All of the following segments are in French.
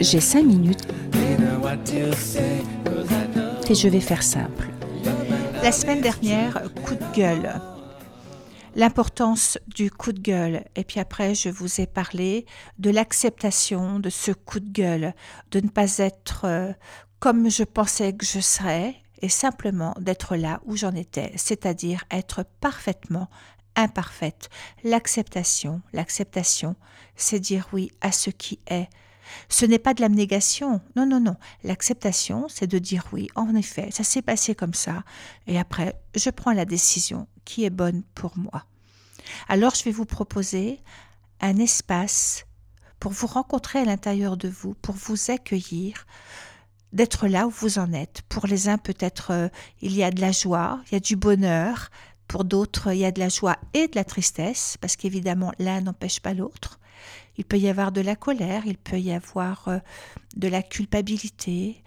J'ai cinq minutes et je vais faire simple. La semaine dernière, coup de gueule. L'importance du coup de gueule. Et puis après, je vous ai parlé de l'acceptation de ce coup de gueule, de ne pas être euh, comme je pensais que je serais, et simplement d'être là où j'en étais, c'est-à-dire être parfaitement imparfaite. L'acceptation, l'acceptation, c'est dire oui à ce qui est. Ce n'est pas de l'abnégation, non, non, non. L'acceptation, c'est de dire oui, en effet, ça s'est passé comme ça, et après, je prends la décision qui est bonne pour moi. Alors, je vais vous proposer un espace pour vous rencontrer à l'intérieur de vous, pour vous accueillir, d'être là où vous en êtes. Pour les uns, peut-être, euh, il y a de la joie, il y a du bonheur, pour d'autres, il y a de la joie et de la tristesse, parce qu'évidemment, l'un n'empêche pas l'autre. Il peut y avoir de la colère, il peut y avoir euh, de la culpabilité,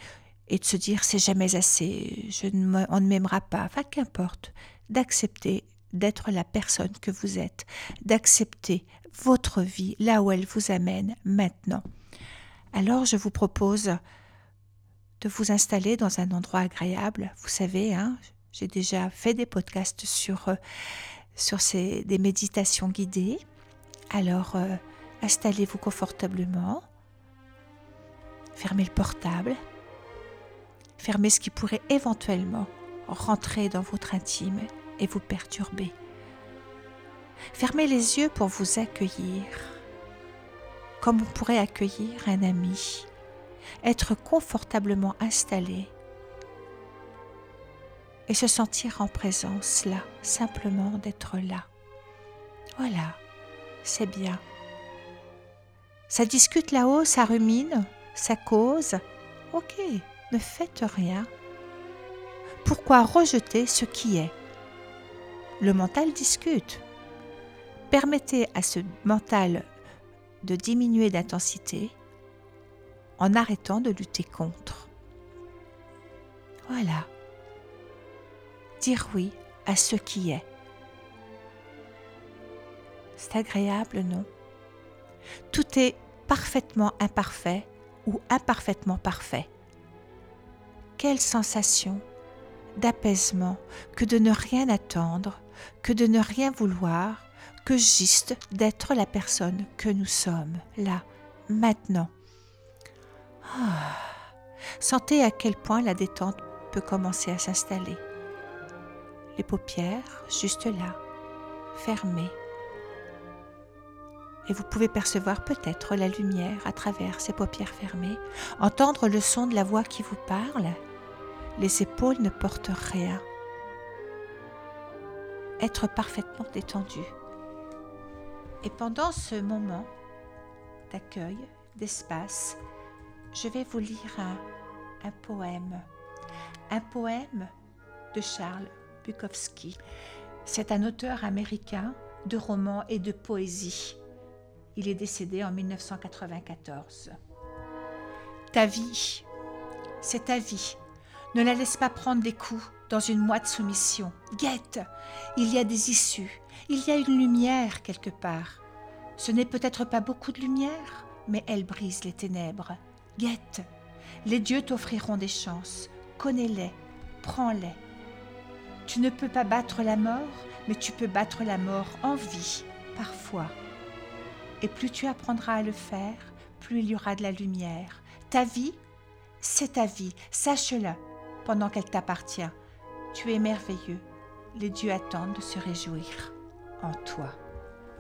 et de se dire c'est jamais assez, je ne, on ne m'aimera pas, enfin qu'importe, d'accepter d'être la personne que vous êtes, d'accepter votre vie là où elle vous amène maintenant. Alors je vous propose de vous installer dans un endroit agréable. Vous savez, hein, j'ai déjà fait des podcasts sur, euh, sur ces, des méditations guidées. Alors, euh, installez-vous confortablement. Fermez le portable. Fermez ce qui pourrait éventuellement rentrer dans votre intime et vous perturber. Fermez les yeux pour vous accueillir, comme on pourrait accueillir un ami, être confortablement installé et se sentir en présence là, simplement d'être là. Voilà, c'est bien. Ça discute là-haut, ça rumine, ça cause. Ok, ne faites rien. Pourquoi rejeter ce qui est? Le mental discute. Permettez à ce mental de diminuer d'intensité en arrêtant de lutter contre. Voilà dire oui à ce qui est. C'est agréable, non? Tout est parfaitement imparfait ou imparfaitement parfait. Quelle sensation d'apaisement que de ne rien attendre, que de ne rien vouloir, que juste d'être la personne que nous sommes, là, maintenant. Ah. Sentez à quel point la détente peut commencer à s'installer les paupières juste là, fermées. Et vous pouvez percevoir peut-être la lumière à travers ces paupières fermées, entendre le son de la voix qui vous parle. Les épaules ne portent rien. Être parfaitement détendu. Et pendant ce moment d'accueil, d'espace, je vais vous lire un, un poème. Un poème de Charles Bukowski. C'est un auteur américain de romans et de poésie. Il est décédé en 1994. Ta vie, c'est ta vie. Ne la laisse pas prendre des coups dans une moite soumission. Guette, il y a des issues, il y a une lumière quelque part. Ce n'est peut-être pas beaucoup de lumière, mais elle brise les ténèbres. Guette, les dieux t'offriront des chances. Connais-les, prends-les. Tu ne peux pas battre la mort, mais tu peux battre la mort en vie, parfois. Et plus tu apprendras à le faire, plus il y aura de la lumière. Ta vie, c'est ta vie, sache-le, pendant qu'elle t'appartient. Tu es merveilleux. Les dieux attendent de se réjouir en toi.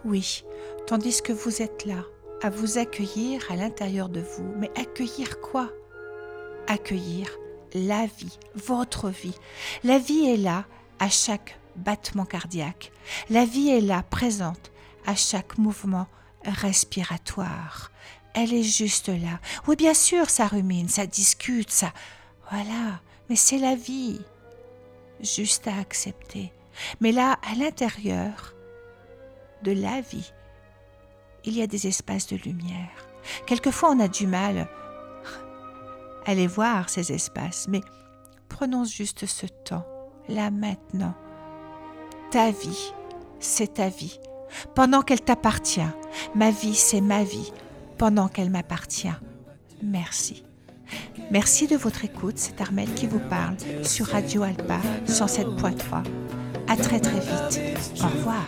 Oui, tandis que vous êtes là, à vous accueillir à l'intérieur de vous. Mais accueillir quoi? Accueillir la vie, votre vie. La vie est là à chaque battement cardiaque. La vie est là, présente, à chaque mouvement respiratoire. Elle est juste là. Oui, bien sûr, ça rumine, ça discute, ça... Voilà, mais c'est la vie. Juste à accepter. Mais là, à l'intérieur de la vie, il y a des espaces de lumière. Quelquefois, on a du mal à les voir, ces espaces, mais prenons juste ce temps, là maintenant. Ta vie, c'est ta vie. pendant qu'elle t'appartient. Ma vie, c'est ma vie pendant qu'elle m'appartient. Merci. Merci de votre écoute, c'est Armel qui vous parle sur Radio Alpa 107.3. À très très vite. Au revoir.